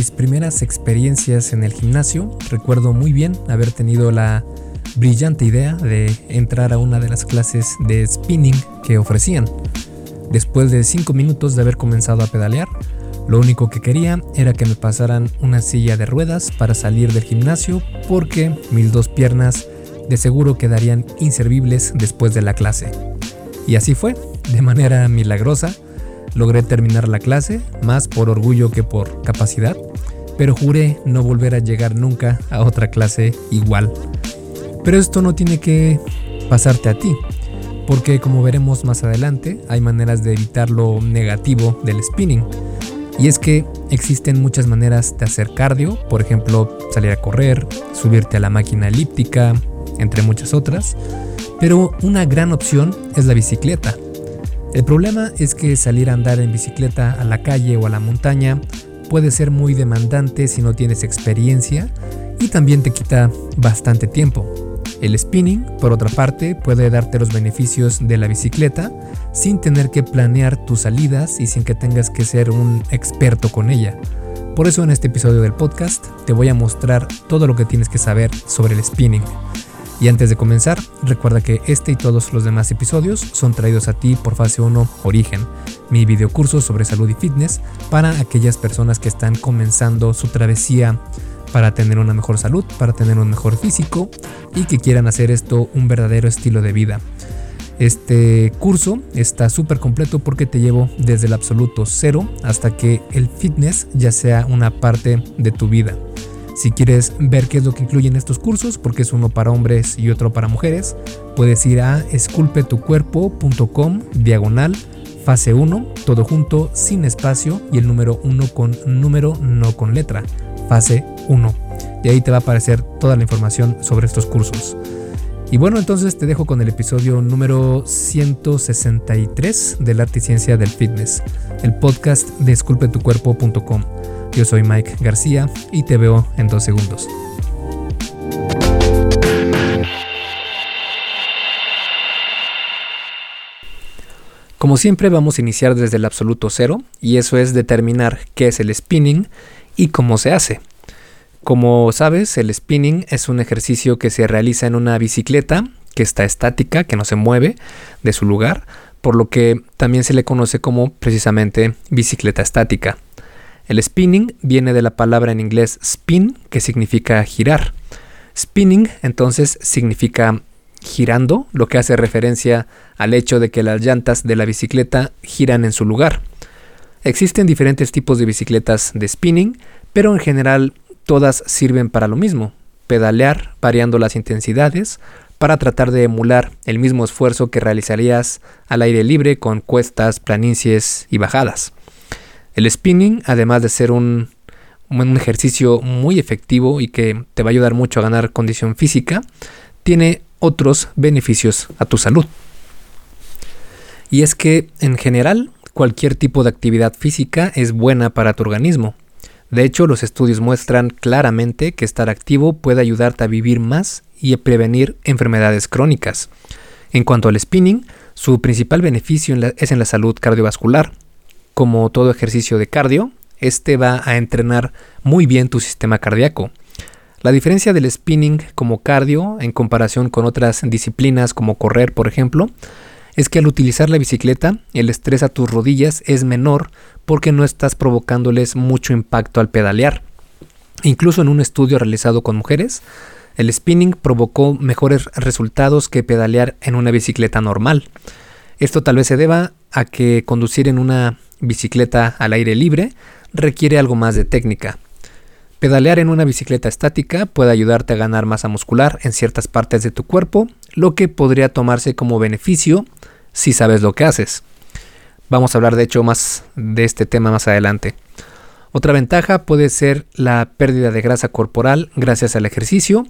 mis primeras experiencias en el gimnasio, recuerdo muy bien haber tenido la brillante idea de entrar a una de las clases de spinning que ofrecían. Después de 5 minutos de haber comenzado a pedalear, lo único que quería era que me pasaran una silla de ruedas para salir del gimnasio porque mis dos piernas de seguro quedarían inservibles después de la clase. Y así fue, de manera milagrosa, logré terminar la clase, más por orgullo que por capacidad, pero juré no volver a llegar nunca a otra clase igual. Pero esto no tiene que pasarte a ti, porque como veremos más adelante, hay maneras de evitar lo negativo del spinning. Y es que existen muchas maneras de hacer cardio, por ejemplo, salir a correr, subirte a la máquina elíptica, entre muchas otras, pero una gran opción es la bicicleta. El problema es que salir a andar en bicicleta a la calle o a la montaña puede ser muy demandante si no tienes experiencia y también te quita bastante tiempo. El spinning, por otra parte, puede darte los beneficios de la bicicleta sin tener que planear tus salidas y sin que tengas que ser un experto con ella. Por eso en este episodio del podcast te voy a mostrar todo lo que tienes que saber sobre el spinning. Y antes de comenzar, recuerda que este y todos los demás episodios son traídos a ti por Fase 1 Origen, mi videocurso sobre salud y fitness para aquellas personas que están comenzando su travesía para tener una mejor salud, para tener un mejor físico y que quieran hacer esto un verdadero estilo de vida. Este curso está súper completo porque te llevo desde el absoluto cero hasta que el fitness ya sea una parte de tu vida. Si quieres ver qué es lo que incluyen estos cursos, porque es uno para hombres y otro para mujeres, puedes ir a esculpetucuerpo.com diagonal fase 1, todo junto, sin espacio y el número 1 con número, no con letra fase 1. Y ahí te va a aparecer toda la información sobre estos cursos. Y bueno, entonces te dejo con el episodio número 163 del arte y ciencia del fitness, el podcast de esculpetucuerpo.com. Yo soy Mike García y te veo en dos segundos. Como siempre vamos a iniciar desde el absoluto cero y eso es determinar qué es el spinning y cómo se hace. Como sabes, el spinning es un ejercicio que se realiza en una bicicleta que está estática, que no se mueve de su lugar, por lo que también se le conoce como precisamente bicicleta estática. El spinning viene de la palabra en inglés spin, que significa girar. Spinning entonces significa girando, lo que hace referencia al hecho de que las llantas de la bicicleta giran en su lugar. Existen diferentes tipos de bicicletas de spinning, pero en general todas sirven para lo mismo, pedalear variando las intensidades para tratar de emular el mismo esfuerzo que realizarías al aire libre con cuestas, planicies y bajadas. El spinning, además de ser un, ejercicio muy efectivo y que te va a ayudar mucho a ganar condición física, tiene otros beneficios a tu salud. Y es que en general cualquier tipo de actividad física es buena para tu organismo. De hecho, los estudios muestran claramente que estar activo puede ayudarte a vivir más y a prevenir enfermedades crónicas. En cuanto al spinning, su principal beneficio es en la salud cardiovascular. Como todo ejercicio de cardio, este va a entrenar muy bien tu sistema cardíaco. La diferencia del spinning como cardio en comparación con otras disciplinas como correr, por ejemplo, es que al utilizar la bicicleta, el estrés a tus rodillas es menor porque no estás provocándoles mucho impacto al pedalear. Incluso en un estudio realizado con mujeres, el spinning provocó mejores resultados que pedalear en una bicicleta normal. Esto tal vez se deba a que conducir en una bicicleta al aire libre requiere algo más de técnica. Pedalear en una bicicleta estática puede ayudarte a ganar masa muscular en ciertas partes de tu cuerpo, lo que podría tomarse como beneficio si sabes lo que haces. Vamos a hablar de hecho más de este tema más adelante. Otra ventaja puede ser la pérdida de grasa corporal gracias al ejercicio,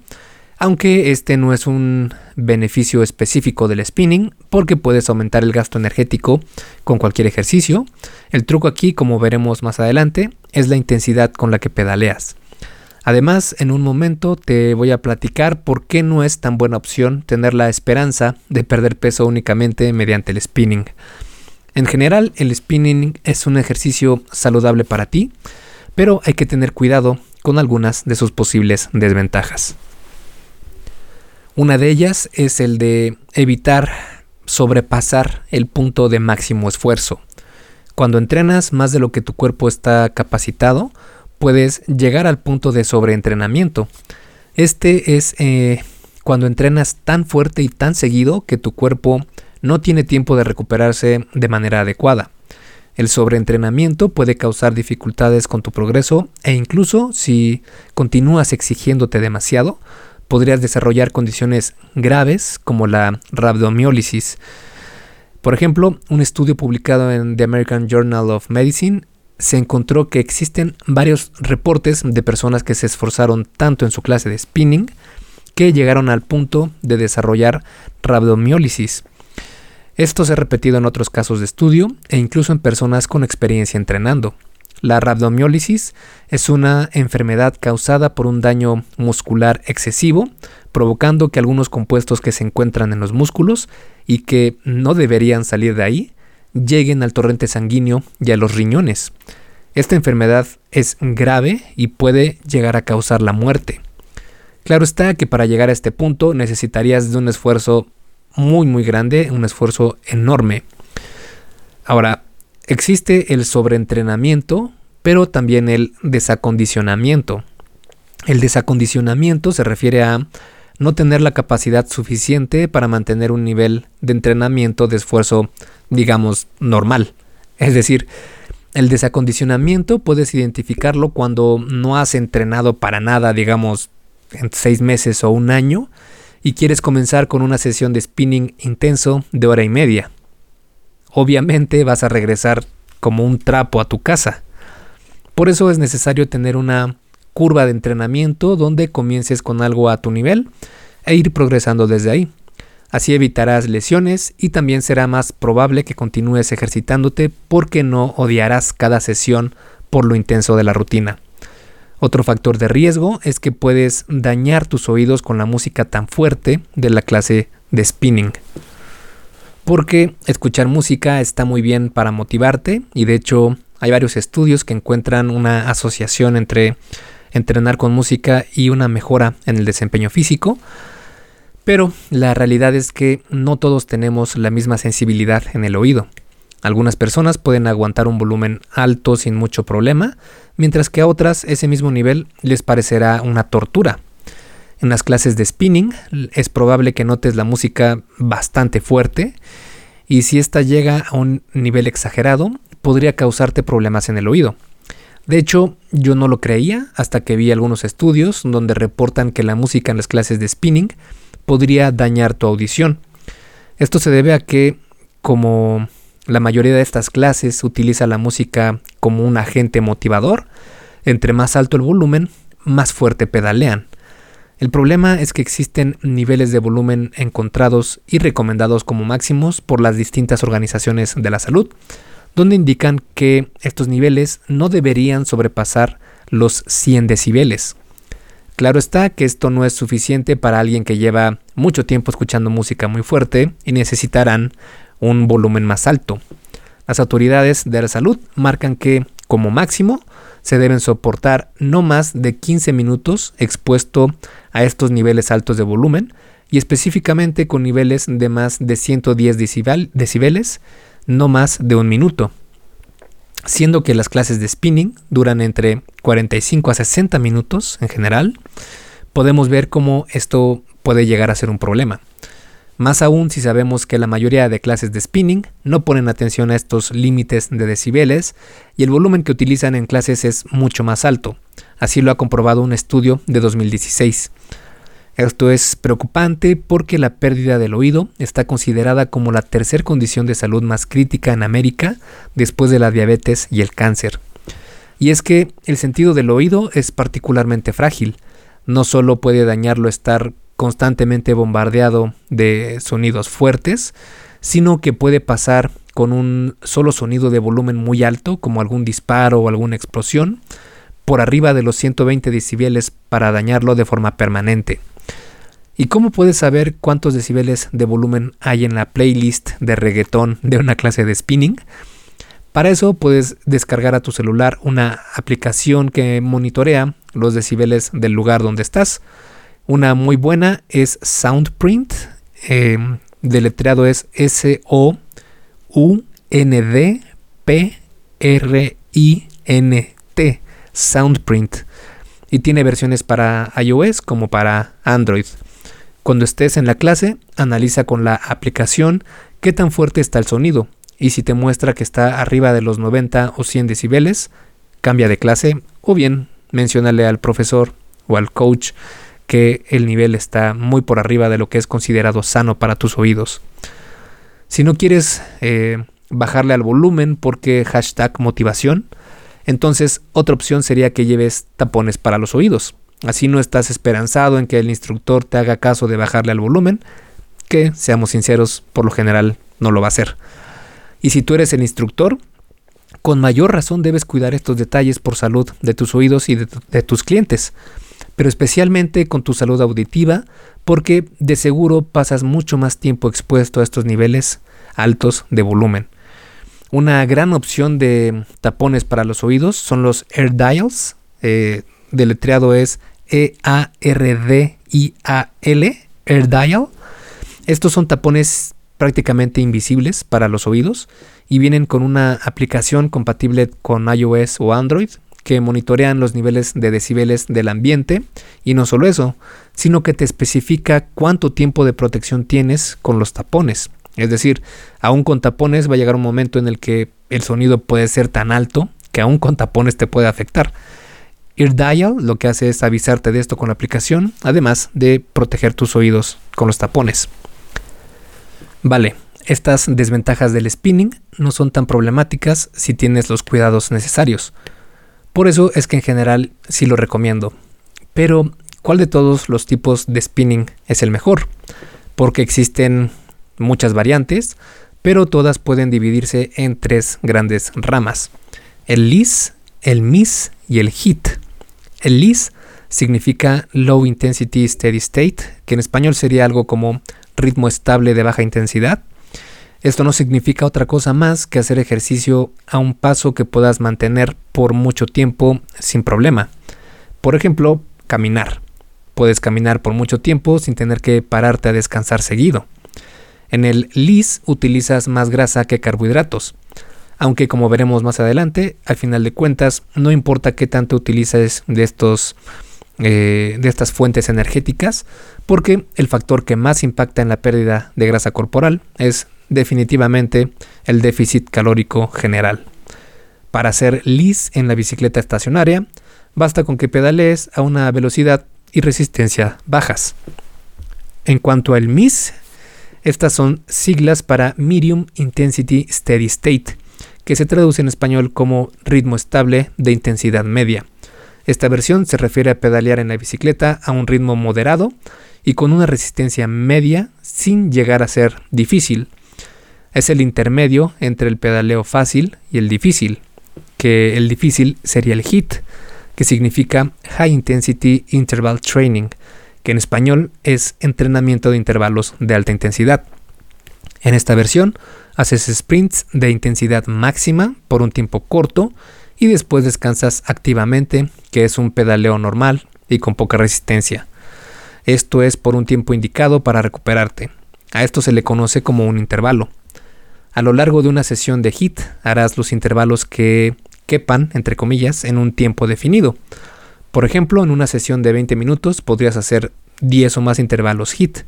aunque este no es un beneficio específico del spinning porque puedes aumentar el gasto energético con cualquier ejercicio. El truco aquí, como veremos más adelante, es la intensidad con la que pedaleas. Además, en un momento te voy a platicar por qué no es tan buena opción tener la esperanza de perder peso únicamente mediante el spinning. En general, el spinning es un ejercicio saludable para ti, pero hay que tener cuidado con algunas de sus posibles desventajas. Una de ellas es el de evitar sobrepasar el punto de máximo esfuerzo. Cuando entrenas más de lo que tu cuerpo está capacitado, puedes llegar al punto de sobreentrenamiento. Este es eh, cuando entrenas tan fuerte y tan seguido que tu cuerpo no tiene tiempo de recuperarse de manera adecuada. El sobreentrenamiento puede causar dificultades con tu progreso e incluso si continúas exigiéndote demasiado, podrías desarrollar condiciones graves como la rabdomiólisis. Por ejemplo, un estudio publicado en The American Journal of Medicine se encontró que existen varios reportes de personas que se esforzaron tanto en su clase de spinning que llegaron al punto de desarrollar rabdomiólisis. Esto se ha repetido en otros casos de estudio e incluso en personas con experiencia entrenando. La rabdomiólisis es una enfermedad causada por un daño muscular excesivo, provocando que algunos compuestos que se encuentran en los músculos y que no deberían salir de ahí, lleguen al torrente sanguíneo y a los riñones. Esta enfermedad es grave y puede llegar a causar la muerte. Claro está que para llegar a este punto necesitarías de un esfuerzo muy muy grande, un esfuerzo enorme. Ahora, Existe el sobreentrenamiento, pero también el desacondicionamiento. El desacondicionamiento se refiere a no tener la capacidad suficiente para mantener un nivel de entrenamiento de esfuerzo, digamos, normal. Es decir, el desacondicionamiento puedes identificarlo cuando no has entrenado para nada, digamos, en seis meses o un año, y quieres comenzar con una sesión de spinning intenso de hora y media obviamente vas a regresar como un trapo a tu casa. Por eso es necesario tener una curva de entrenamiento donde comiences con algo a tu nivel e ir progresando desde ahí. Así evitarás lesiones y también será más probable que continúes ejercitándote porque no odiarás cada sesión por lo intenso de la rutina. Otro factor de riesgo es que puedes dañar tus oídos con la música tan fuerte de la clase de spinning porque escuchar música está muy bien para motivarte y de hecho hay varios estudios que encuentran una asociación entre entrenar con música y una mejora en el desempeño físico. Pero la realidad es que no todos tenemos la misma sensibilidad en el oído. Algunas personas pueden aguantar un volumen alto sin mucho problema, mientras que a otras ese mismo nivel les parecerá una tortura. En las clases de spinning es probable que notes la música bastante fuerte y si esta llega a un nivel exagerado podría causarte problemas en el oído. De hecho, yo no lo creía hasta que vi algunos estudios donde reportan que la música en las clases de spinning podría dañar tu audición. Esto se debe a que, como la mayoría de estas clases utiliza la música como un agente motivador, entre más alto el volumen, más fuerte pedalean. El problema es que existen niveles de volumen encontrados y recomendados como máximos por las distintas organizaciones de la salud, donde indican que estos niveles no deberían sobrepasar los 100 decibeles. Claro está que esto no es suficiente para alguien que lleva mucho tiempo escuchando música muy fuerte y necesitarán un volumen más alto. Las autoridades de la salud marcan que, como máximo, se deben soportar no más de 15 minutos expuesto a estos niveles altos de volumen y específicamente con niveles de más de 110 decibeles, no más de un minuto. Siendo que las clases de spinning duran entre 45 a 60 minutos en general, podemos ver cómo esto puede llegar a ser un problema. Más aún si sabemos que la mayoría de clases de spinning no ponen atención a estos límites de decibeles y el volumen que utilizan en clases es mucho más alto. Así lo ha comprobado un estudio de 2016. Esto es preocupante porque la pérdida del oído está considerada como la tercera condición de salud más crítica en América después de la diabetes y el cáncer. Y es que el sentido del oído es particularmente frágil. No solo puede dañarlo estar constantemente bombardeado de sonidos fuertes, sino que puede pasar con un solo sonido de volumen muy alto, como algún disparo o alguna explosión, por arriba de los 120 decibeles para dañarlo de forma permanente. ¿Y cómo puedes saber cuántos decibeles de volumen hay en la playlist de reggaetón de una clase de spinning? Para eso puedes descargar a tu celular una aplicación que monitorea los decibeles del lugar donde estás. Una muy buena es Soundprint. Eh, deletreado es S-O-U-N-D-P-R-I-N-T. Soundprint. Y tiene versiones para iOS como para Android. Cuando estés en la clase, analiza con la aplicación qué tan fuerte está el sonido y si te muestra que está arriba de los 90 o 100 decibeles, cambia de clase o bien mencionale al profesor o al coach que el nivel está muy por arriba de lo que es considerado sano para tus oídos. Si no quieres eh, bajarle al volumen porque hashtag motivación, entonces otra opción sería que lleves tapones para los oídos. Así no estás esperanzado en que el instructor te haga caso de bajarle al volumen, que seamos sinceros, por lo general no lo va a hacer. Y si tú eres el instructor, con mayor razón debes cuidar estos detalles por salud de tus oídos y de, tus clientes, pero especialmente con tu salud auditiva, porque de seguro pasas mucho más tiempo expuesto a estos niveles altos de volumen. Una gran opción de tapones para los oídos son los Air Dials. Eh, deletreado es E-A-R-D-I-A-L, Air Dial. Estos son tapones prácticamente invisibles para los oídos y vienen con una aplicación compatible con iOS o Android que monitorean los niveles de decibeles del ambiente y no solo eso, sino que te especifica cuánto tiempo de protección tienes con los tapones. Es decir, aún con tapones va a llegar un momento en el que el sonido puede ser tan alto que aún con tapones te puede afectar. Dial lo que hace es avisarte de esto con la aplicación, además de proteger tus oídos con los tapones. Vale, estas desventajas del spinning no son tan problemáticas si tienes los cuidados necesarios. Por eso es que en general sí lo recomiendo. Pero, ¿cuál de todos los tipos de spinning es el mejor? Porque existen muchas variantes, pero todas pueden dividirse en tres grandes ramas. El LIS, el MIS y el HIT. El LIS significa Low Intensity Steady State, que en español sería algo como ritmo estable de baja intensidad. Esto no significa otra cosa más que hacer ejercicio a un paso que puedas mantener por mucho tiempo sin problema. Por ejemplo, caminar. Puedes caminar por mucho tiempo sin tener que pararte a descansar seguido. En el LIS utilizas más grasa que carbohidratos. Aunque como veremos más adelante, al final de cuentas, no importa qué tanto utilices de estos eh, de estas fuentes energéticas, porque el factor que más impacta en la pérdida de grasa corporal es definitivamente el déficit calórico general. Para hacer LIS en la bicicleta estacionaria, basta con que pedalees a una velocidad y resistencia bajas. En cuanto al MIS, estas son siglas para Medium Intensity Steady State, que se traduce en español como ritmo estable de intensidad media. Esta versión se refiere a pedalear en la bicicleta a un ritmo moderado y con una resistencia media sin llegar a ser difícil. Es el intermedio entre el pedaleo fácil y el difícil, que el difícil sería el HIT, que significa High Intensity Interval Training, que en español es entrenamiento de intervalos de alta intensidad. En esta versión haces sprints de intensidad máxima por un tiempo corto y después descansas activamente, que es un pedaleo normal y con poca resistencia. Esto es por un tiempo indicado para recuperarte. A esto se le conoce como un intervalo. A lo largo de una sesión de HIT harás los intervalos que quepan, entre comillas, en un tiempo definido. Por ejemplo, en una sesión de 20 minutos podrías hacer 10 o más intervalos HIT,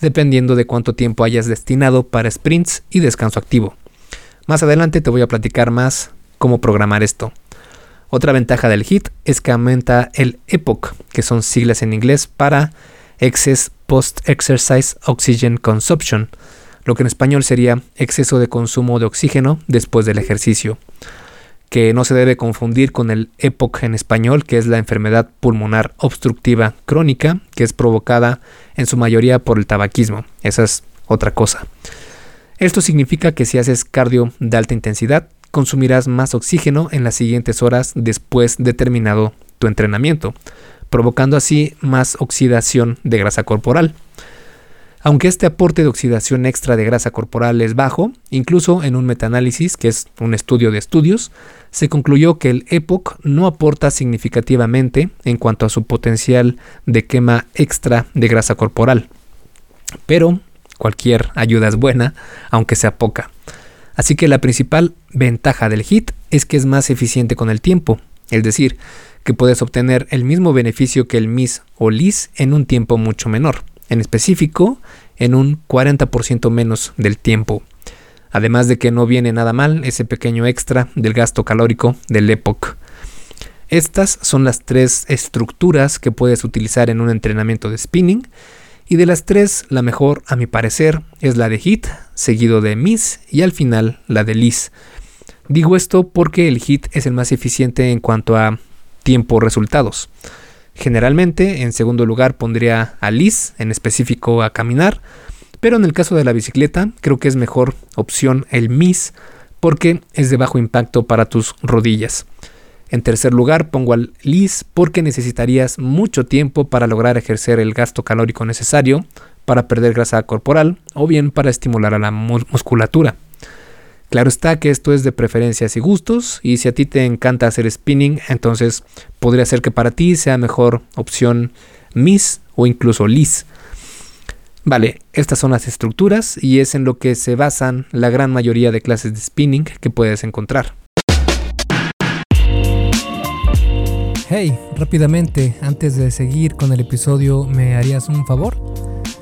dependiendo de cuánto tiempo hayas destinado para sprints y descanso activo. Más adelante te voy a platicar más cómo programar esto. Otra ventaja del HIT es que aumenta el EPOC, que son siglas en inglés para Excess Post-Exercise Oxygen Consumption, lo que en español sería exceso de consumo de oxígeno después del ejercicio, que no se debe confundir con el EPOC en español, que es la enfermedad pulmonar obstructiva crónica, que es provocada en su mayoría por el tabaquismo. Esa es otra cosa. Esto significa que si haces cardio de alta intensidad, consumirás más oxígeno en las siguientes horas después de terminado tu entrenamiento, provocando así más oxidación de grasa corporal. Aunque este aporte de oxidación extra de grasa corporal es bajo, incluso en un metaanálisis, que es un estudio de estudios, se concluyó que el EPOC no aporta significativamente en cuanto a su potencial de quema extra de grasa corporal. Pero cualquier ayuda es buena, aunque sea poca. Así que la principal ventaja del HIT es que es más eficiente con el tiempo, es decir, que puedes obtener el mismo beneficio que el MIS o LIS en un tiempo mucho menor, en específico en un 40% menos del tiempo. Además de que no viene nada mal ese pequeño extra del gasto calórico del EPOC. Estas son las tres estructuras que puedes utilizar en un entrenamiento de spinning y de las tres la mejor a mi parecer es la de HIT, seguido de MIS y al final la de LIS. Digo esto porque el HIT es el más eficiente en cuanto a tiempo resultados. Generalmente, en segundo lugar pondría a Liz, en específico a caminar, pero en el caso de la bicicleta creo que es mejor opción el MIS porque es de bajo impacto para tus rodillas. En tercer lugar pongo al LIS porque necesitarías mucho tiempo para lograr ejercer el gasto calórico necesario para perder grasa corporal o bien para estimular a la musculatura. Claro está que esto es de preferencias y gustos y si a ti te encanta hacer spinning, entonces podría ser que para ti sea mejor opción Miss o incluso Liz. Vale, estas son las estructuras y es en lo que se basan la gran mayoría de clases de spinning que puedes encontrar. Hey, rápidamente, antes de seguir con el episodio, ¿me harías un favor?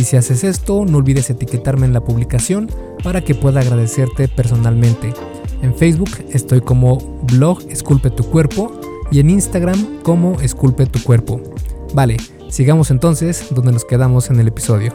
Y si haces esto, no olvides etiquetarme en la publicación para que pueda agradecerte personalmente. En Facebook estoy como blog Esculpe tu cuerpo y en Instagram como Esculpe tu cuerpo. Vale, sigamos entonces donde nos quedamos en el episodio.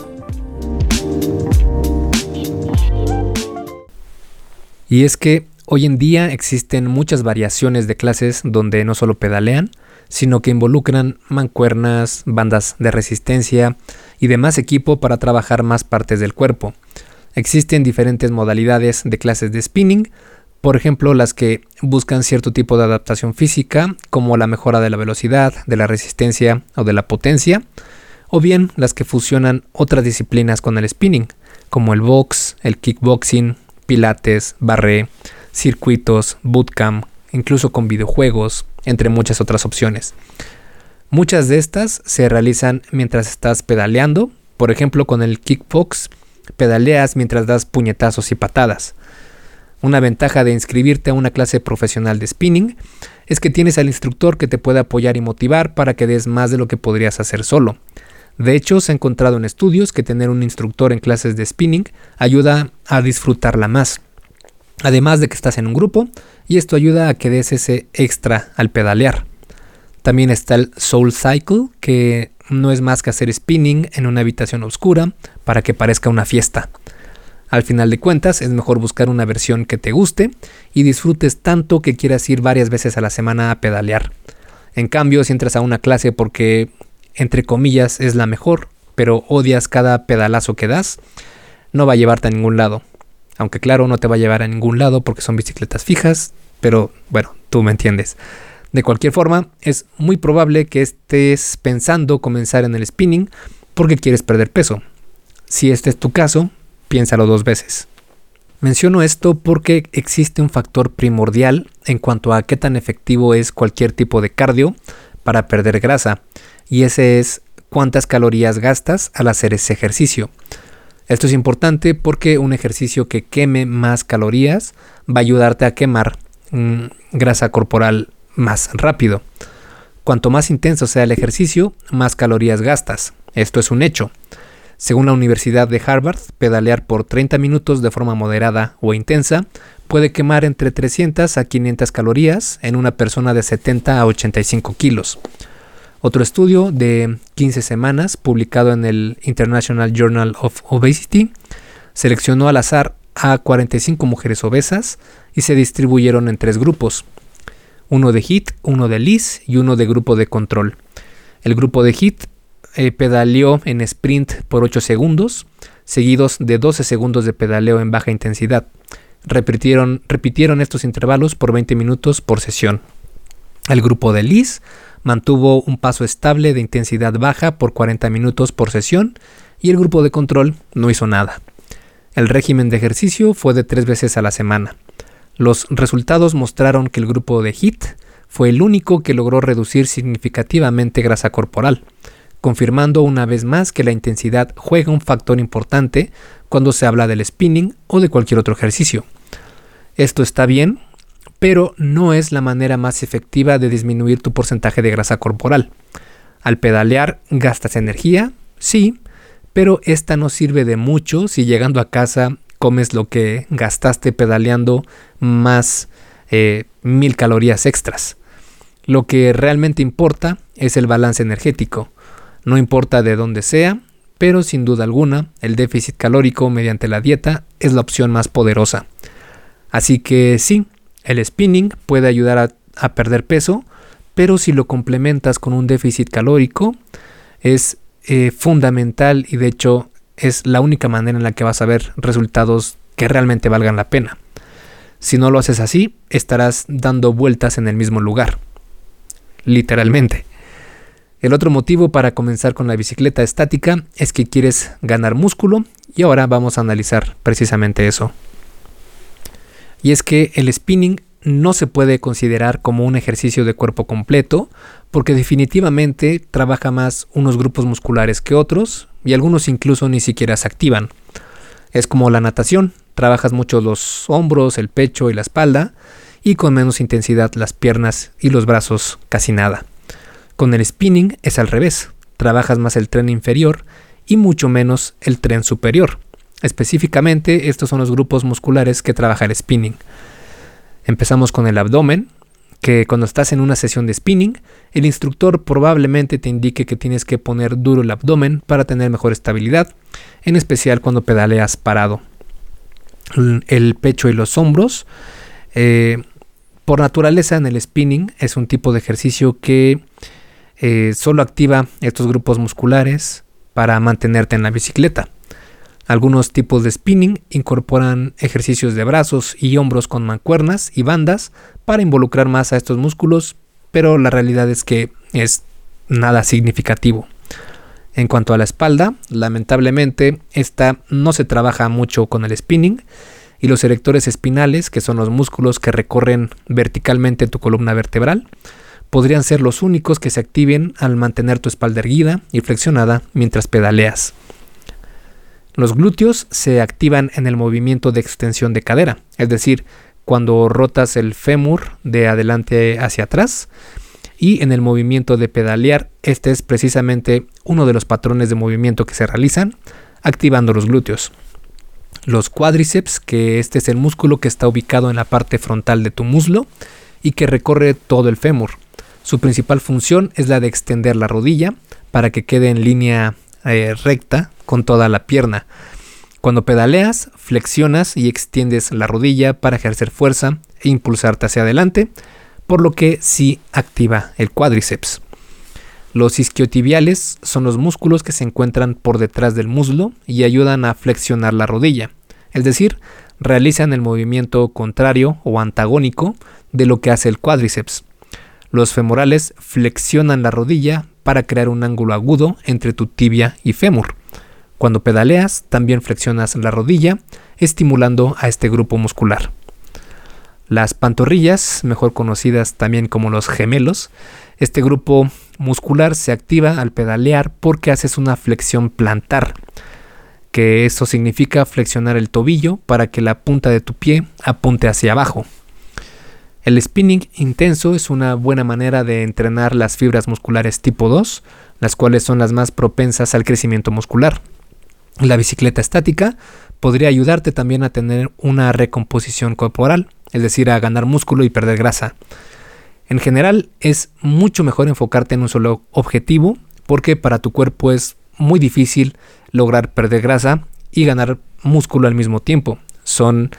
Y es que hoy en día existen muchas variaciones de clases donde no solo pedalean, sino que involucran mancuernas, bandas de resistencia y demás equipo para trabajar más partes del cuerpo. Existen diferentes modalidades de clases de spinning, por ejemplo las que buscan cierto tipo de adaptación física, como la mejora de la velocidad, de la resistencia o de la potencia, o bien las que fusionan otras disciplinas con el spinning, como el box, el kickboxing, pilates, barré, circuitos, bootcamp, incluso con videojuegos, entre muchas otras opciones. Muchas de estas se realizan mientras estás pedaleando, por ejemplo con el kickbox, pedaleas mientras das puñetazos y patadas. Una ventaja de inscribirte a una clase profesional de spinning es que tienes al instructor que te puede apoyar y motivar para que des más de lo que podrías hacer solo. De hecho, se ha encontrado en estudios que tener un instructor en clases de spinning ayuda a disfrutarla más. Además de que estás en un grupo y esto ayuda a que des ese extra al pedalear. También está el Soul Cycle, que no es más que hacer spinning en una habitación oscura para que parezca una fiesta. Al final de cuentas, es mejor buscar una versión que te guste y disfrutes tanto que quieras ir varias veces a la semana a pedalear. En cambio, si entras a una clase porque, entre comillas, es la mejor, pero odias cada pedalazo que das, no va a llevarte a ningún lado. Aunque claro, no te va a llevar a ningún lado porque son bicicletas fijas, pero bueno, tú me entiendes. De cualquier forma, es muy probable que estés pensando comenzar en el spinning porque quieres perder peso. Si este es tu caso, piénsalo dos veces. Menciono esto porque existe un factor primordial en cuanto a qué tan efectivo es cualquier tipo de cardio para perder grasa, y ese es cuántas calorías gastas al hacer ese ejercicio. Esto es importante porque un ejercicio que queme más calorías va a ayudarte a quemar mm, grasa corporal más rápido. Cuanto más intenso sea el ejercicio, más calorías gastas. Esto es un hecho. Según la Universidad de Harvard, pedalear por 30 minutos de forma moderada o intensa puede quemar entre 300 a 500 calorías en una persona de 70 a 85 kilos. Otro estudio de 15 semanas, publicado en el International Journal of Obesity, seleccionó al azar a 45 mujeres obesas y se distribuyeron en tres grupos, uno de HIT, uno de LIS y uno de grupo de control. El grupo de HIT eh, pedaleó en sprint por 8 segundos, seguidos de 12 segundos de pedaleo en baja intensidad. Repitieron, repitieron estos intervalos por 20 minutos por sesión. El grupo de LIS mantuvo un paso estable de intensidad baja por 40 minutos por sesión y el grupo de control no hizo nada. El régimen de ejercicio fue de tres veces a la semana. Los resultados mostraron que el grupo de HIT fue el único que logró reducir significativamente grasa corporal, confirmando una vez más que la intensidad juega un factor importante cuando se habla del spinning o de cualquier otro ejercicio. Esto está bien, pero no es la manera más efectiva de disminuir tu porcentaje de grasa corporal. Al pedalear gastas energía, sí, pero esta no sirve de mucho si llegando a casa comes lo que gastaste pedaleando más eh, mil calorías extras. Lo que realmente importa es el balance energético. No importa de dónde sea, pero sin duda alguna el déficit calórico mediante la dieta es la opción más poderosa. Así que sí, el spinning puede ayudar a, perder peso, pero si lo complementas con un déficit calórico, es eh, fundamental y de hecho es la única manera en la que vas a ver resultados que realmente valgan la pena. Si no lo haces así, estarás dando vueltas en el mismo lugar. Literalmente. El otro motivo para comenzar con la bicicleta estática es que quieres ganar músculo y ahora vamos a analizar precisamente eso. Y es que el spinning no se puede considerar como un ejercicio de cuerpo completo porque definitivamente trabaja más unos grupos musculares que otros y algunos incluso ni siquiera se activan. Es como la natación, trabajas mucho los hombros, el pecho y la espalda y con menos intensidad las piernas y los brazos casi nada. Con el spinning es al revés, trabajas más el tren inferior y mucho menos el tren superior. Específicamente estos son los grupos musculares que trabaja el spinning. Empezamos con el abdomen, que cuando estás en una sesión de spinning, el instructor probablemente te indique que tienes que poner duro el abdomen para tener mejor estabilidad, en especial cuando pedaleas parado. El pecho y los hombros, eh, por naturaleza en el spinning es un tipo de ejercicio que eh, solo activa estos grupos musculares para mantenerte en la bicicleta. Algunos tipos de spinning incorporan ejercicios de brazos y hombros con mancuernas y bandas para involucrar más a estos músculos, pero la realidad es que es nada significativo. En cuanto a la espalda, lamentablemente esta no se trabaja mucho con el spinning y los erectores espinales, que son los músculos que recorren verticalmente tu columna vertebral, podrían ser los únicos que se activen al mantener tu espalda erguida y flexionada mientras pedaleas. Los glúteos se activan en el movimiento de extensión de cadera, es decir, cuando rotas el fémur de adelante hacia atrás y en el movimiento de pedalear, este es precisamente uno de los patrones de movimiento que se realizan, activando los glúteos. Los cuádriceps, que este es el músculo que está ubicado en la parte frontal de tu muslo y que recorre todo el fémur. Su principal función es la de extender la rodilla para que quede en línea eh, recta con toda la pierna. Cuando pedaleas, flexionas y extiendes la rodilla para ejercer fuerza e impulsarte hacia adelante, por lo que sí activa el cuádriceps. Los isquiotibiales son los músculos que se encuentran por detrás del muslo y ayudan a flexionar la rodilla, es decir, realizan el movimiento contrario o antagónico de lo que hace el cuádriceps. Los femorales flexionan la rodilla para crear un ángulo agudo entre tu tibia y fémur. Cuando pedaleas, también flexionas la rodilla, estimulando a este grupo muscular. Las pantorrillas, mejor conocidas también como los gemelos, este grupo muscular se activa al pedalear porque haces una flexión plantar, que eso significa flexionar el tobillo para que la punta de tu pie apunte hacia abajo. El spinning intenso es una buena manera de entrenar las fibras musculares tipo 2, las cuales son las más propensas al crecimiento muscular. La bicicleta estática podría ayudarte también a tener una recomposición corporal, es decir, a ganar músculo y perder grasa. En general es mucho mejor enfocarte en un solo objetivo porque para tu cuerpo es muy difícil lograr perder grasa y ganar músculo al mismo tiempo. Son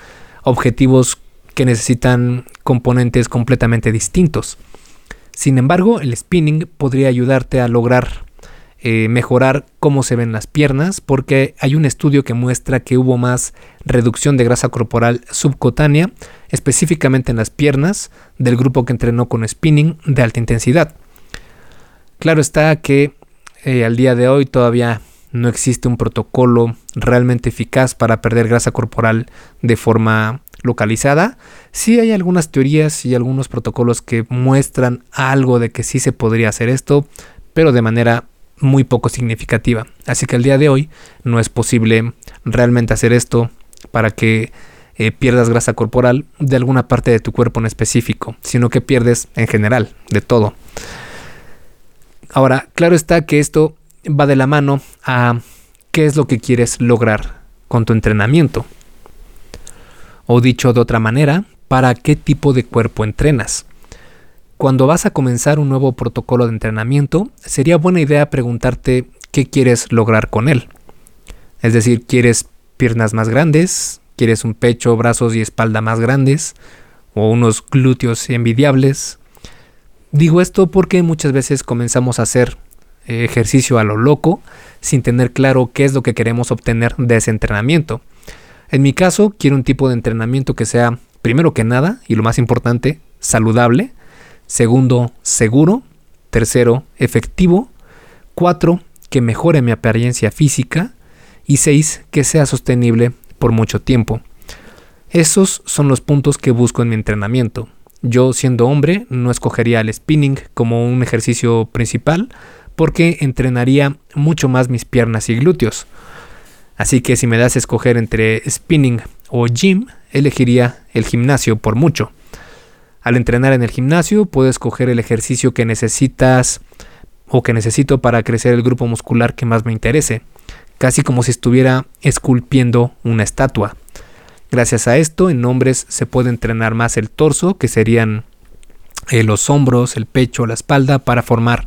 objetivos que necesitan componentes completamente distintos. Sin embargo, el spinning podría ayudarte a lograr eh, mejorar cómo se ven las piernas, porque hay un estudio que muestra que hubo más reducción de grasa corporal subcutánea, específicamente en las piernas, del grupo que entrenó con spinning de alta intensidad. Claro está que eh, al día de hoy todavía no existe un protocolo realmente eficaz para perder grasa corporal de forma localizada. Sí hay algunas teorías y algunos protocolos que muestran algo de que sí se podría hacer esto, pero de manera muy poco significativa. Así que al día de hoy no es posible realmente hacer esto para que eh, pierdas grasa corporal de alguna parte de tu cuerpo en específico, sino que pierdes en general, de todo. Ahora, claro está que esto va de la mano a qué es lo que quieres lograr con tu entrenamiento. O dicho de otra manera, para qué tipo de cuerpo entrenas. Cuando vas a comenzar un nuevo protocolo de entrenamiento, sería buena idea preguntarte qué quieres lograr con él. Es decir, ¿quieres piernas más grandes? ¿Quieres un pecho, brazos y espalda más grandes? ¿O unos glúteos envidiables? Digo esto porque muchas veces comenzamos a hacer eh, ejercicio a lo loco sin tener claro qué es lo que queremos obtener de ese entrenamiento. En mi caso, quiero un tipo de entrenamiento que sea, primero que nada, y lo más importante, saludable, Segundo, seguro. Tercero, efectivo. Cuatro, que mejore mi apariencia física. Y seis, que sea sostenible por mucho tiempo. Esos son los puntos que busco en mi entrenamiento. Yo siendo hombre no escogería el spinning como un ejercicio principal porque entrenaría mucho más mis piernas y glúteos. Así que si me das a escoger entre spinning o gym, elegiría el gimnasio por mucho. Al entrenar en el gimnasio puedes coger el ejercicio que necesitas o que necesito para crecer el grupo muscular que más me interese, casi como si estuviera esculpiendo una estatua. Gracias a esto, en hombres se puede entrenar más el torso, que serían eh, los hombros, el pecho, la espalda, para formar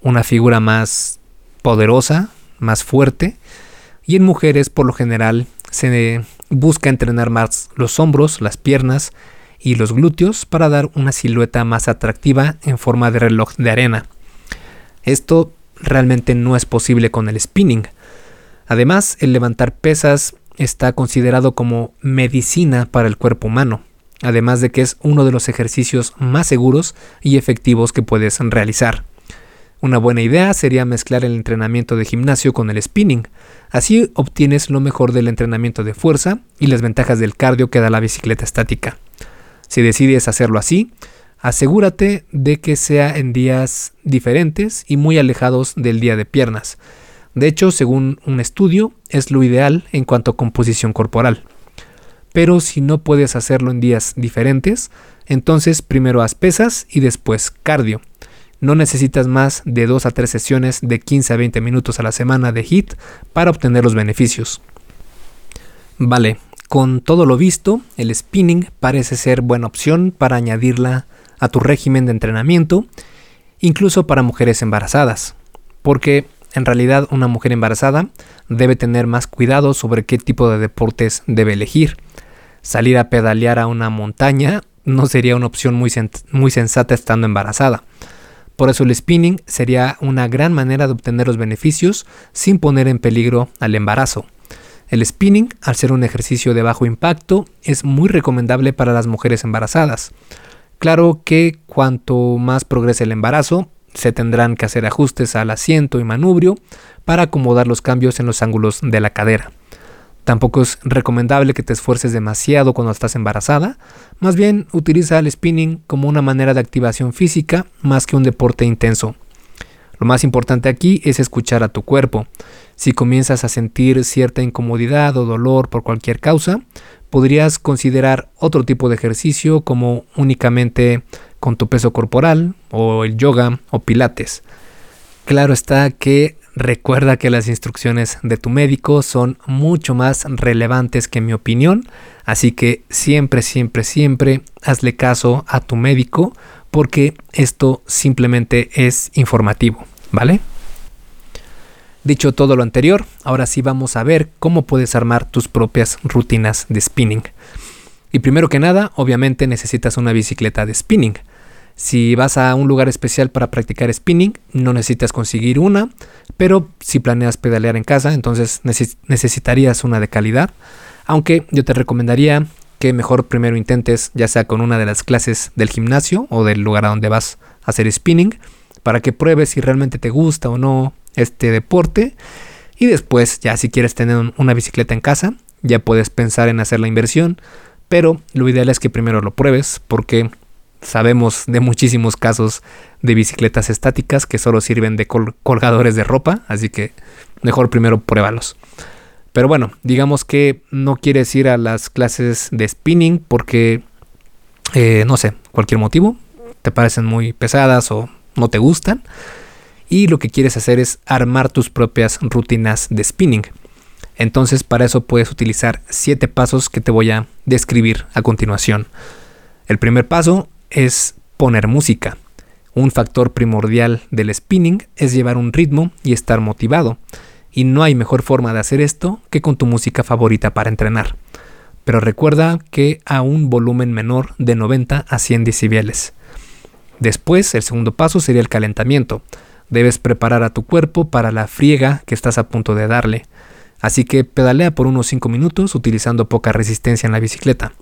una figura más poderosa, más fuerte. Y en mujeres, por lo general, se busca entrenar más los hombros, las piernas y los glúteos para dar una silueta más atractiva en forma de reloj de arena. Esto realmente no es posible con el spinning. Además, el levantar pesas está considerado como medicina para el cuerpo humano, además de que es uno de los ejercicios más seguros y efectivos que puedes realizar. Una buena idea sería mezclar el entrenamiento de gimnasio con el spinning, así obtienes lo mejor del entrenamiento de fuerza y las ventajas del cardio que da la bicicleta estática. Si decides hacerlo así, asegúrate de que sea en días diferentes y muy alejados del día de piernas. De hecho, según un estudio, es lo ideal en cuanto a composición corporal. Pero si no puedes hacerlo en días diferentes, entonces primero haz pesas y después cardio. No necesitas más de 2 a 3 sesiones de 15 a 20 minutos a la semana de HIT para obtener los beneficios. Vale, con todo lo visto, el spinning parece ser buena opción para añadirla a tu régimen de entrenamiento, incluso para mujeres embarazadas, porque en realidad una mujer embarazada debe tener más cuidado sobre qué tipo de deportes debe elegir. Salir a pedalear a una montaña no sería una opción muy, muy sensata estando embarazada. Por eso el spinning sería una gran manera de obtener los beneficios sin poner en peligro al embarazo. El spinning, al ser un ejercicio de bajo impacto, es muy recomendable para las mujeres embarazadas. Claro que cuanto más progrese el embarazo, se tendrán que hacer ajustes al asiento y manubrio para acomodar los cambios en los ángulos de la cadera. Tampoco es recomendable que te esfuerces demasiado cuando estás embarazada, más bien utiliza el spinning como una manera de activación física más que un deporte intenso. Lo más importante aquí es escuchar a tu cuerpo. Si comienzas a sentir cierta incomodidad o dolor por cualquier causa, podrías considerar otro tipo de ejercicio como únicamente con tu peso corporal o el yoga o pilates. Claro está que recuerda que las instrucciones de tu médico son mucho más relevantes que mi opinión, así que siempre, siempre, siempre hazle caso a tu médico porque esto simplemente es informativo, ¿vale? Dicho todo lo anterior, ahora sí vamos a ver cómo puedes armar tus propias rutinas de spinning. Y primero que nada, obviamente necesitas una bicicleta de spinning. Si vas a un lugar especial para practicar spinning, no necesitas conseguir una, pero si planeas pedalear en casa, entonces necesitarías una de calidad. Aunque yo te recomendaría que mejor primero intentes ya sea con una de las clases del gimnasio o del lugar a donde vas a hacer spinning, para que pruebes si realmente te gusta o no este deporte. Y después, ya si quieres tener una bicicleta en casa, ya puedes pensar en hacer la inversión. Pero lo ideal es que primero lo pruebes porque sabemos de muchísimos casos de bicicletas estáticas que solo sirven de colgadores de ropa. Así que mejor primero pruébalos. Pero bueno, digamos que no quieres ir a las clases de spinning porque, eh, no sé, cualquier motivo, te parecen muy pesadas o no te gustan y lo que quieres hacer es armar tus propias rutinas de spinning. Entonces para eso puedes utilizar siete pasos que te voy a describir a continuación. El primer paso es poner música. Un factor primordial del spinning es llevar un ritmo y estar motivado. Y no hay mejor forma de hacer esto que con tu música favorita para entrenar. Pero recuerda que a un volumen menor de 90 a 100 decibeles. Después, el segundo paso sería el calentamiento. Debes preparar a tu cuerpo para la friega que estás a punto de darle. Así que pedalea por unos 5 minutos utilizando poca resistencia en la bicicleta.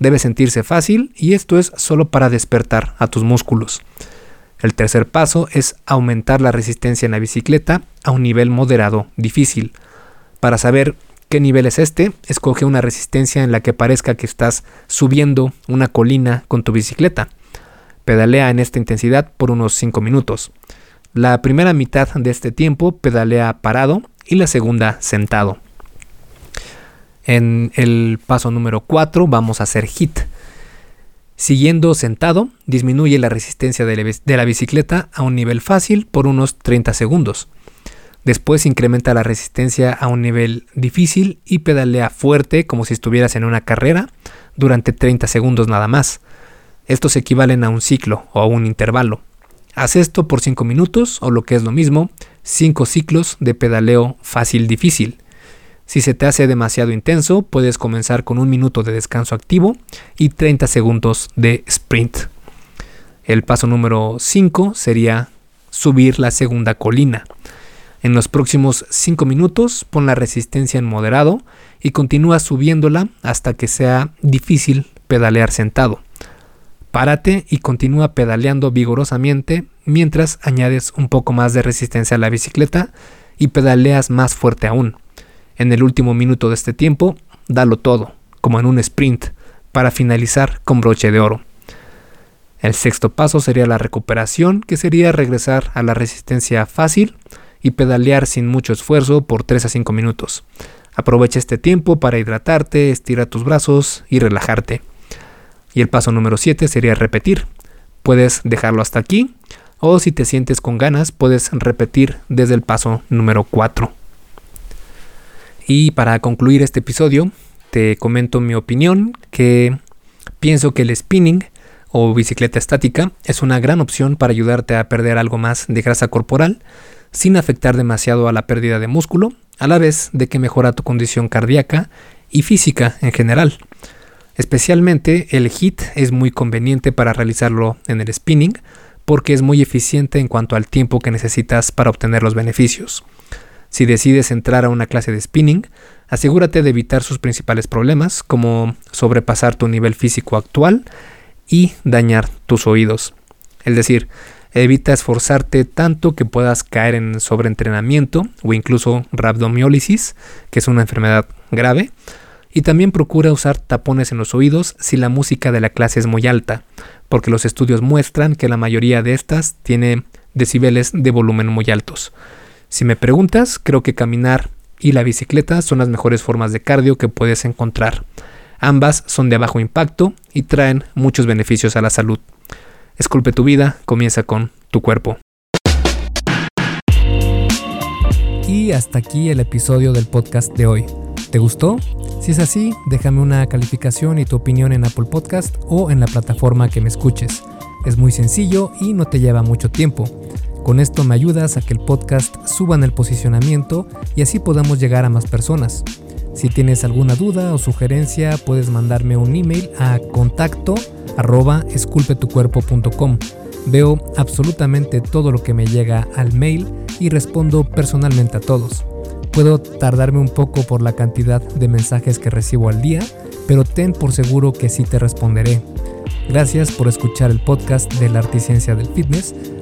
Debe sentirse fácil y esto es solo para despertar a tus músculos. El tercer paso es aumentar la resistencia en la bicicleta a un nivel moderado difícil. Para saber qué nivel es este, escoge una resistencia en la que parezca que estás subiendo una colina con tu bicicleta. Pedalea en esta intensidad por unos 5 minutos. La primera mitad de este tiempo pedalea parado y la segunda sentado. En el paso número 4 vamos a hacer hit. Siguiendo sentado, disminuye la resistencia de la bicicleta a un nivel fácil por unos 30 segundos. Después incrementa la resistencia a un nivel difícil y pedalea fuerte como si estuvieras en una carrera durante 30 segundos nada más. Estos equivalen a un ciclo o a un intervalo. Haz esto por 5 minutos o lo que es lo mismo, 5 ciclos de pedaleo fácil difícil. Si se te hace demasiado intenso, puedes comenzar con un minuto de descanso activo y 30 segundos de sprint. El paso número 5 sería subir la segunda colina. En los próximos 5 minutos pon la resistencia en moderado y continúa subiéndola hasta que sea difícil pedalear sentado. Párate y continúa pedaleando vigorosamente mientras añades un poco más de resistencia a la bicicleta y pedaleas más fuerte aún. En el último minuto de este tiempo, dalo todo, como en un sprint, para finalizar con broche de oro. El sexto paso sería la recuperación, que sería regresar a la resistencia fácil y pedalear sin mucho esfuerzo por 3 a 5 minutos. Aprovecha este tiempo para hidratarte, estira tus brazos y relajarte. Y el paso número 7 sería repetir. Puedes dejarlo hasta aquí o si te sientes con ganas puedes repetir desde el paso número 4. Y para concluir este episodio te comento mi opinión que pienso que el spinning o bicicleta estática es una gran opción para ayudarte a perder algo más de grasa corporal sin afectar demasiado a la pérdida de músculo, a la vez de que mejora tu condición cardíaca y física en general. Especialmente el HIT es muy conveniente para realizarlo en el spinning porque es muy eficiente en cuanto al tiempo que necesitas para obtener los beneficios. Si decides entrar a una clase de spinning, asegúrate de evitar sus principales problemas como sobrepasar tu nivel físico actual y dañar tus oídos. Es decir, evita esforzarte tanto que puedas caer en sobreentrenamiento o incluso rhabdomiólisis, que es una enfermedad grave, y también procura usar tapones en los oídos si la música de la clase es muy alta, porque los estudios muestran que la mayoría de estas tiene decibeles de volumen muy altos. Si me preguntas, creo que caminar y la bicicleta son las mejores formas de cardio que puedes encontrar. Ambas son de bajo impacto y traen muchos beneficios a la salud. Esculpe tu vida, comienza con tu cuerpo. Y hasta aquí el episodio del podcast de hoy. ¿Te gustó? Si es así, déjame una calificación y tu opinión en Apple Podcast o en la plataforma que me escuches. Es muy sencillo y no te lleva mucho tiempo. Con esto me ayudas a que el podcast suba en el posicionamiento y así podamos llegar a más personas. Si tienes alguna duda o sugerencia, puedes mandarme un email a contacto. Veo absolutamente todo lo que me llega al mail y respondo personalmente a todos. Puedo tardarme un poco por la cantidad de mensajes que recibo al día, pero ten por seguro que sí te responderé. Gracias por escuchar el podcast de la Articiencia del Fitness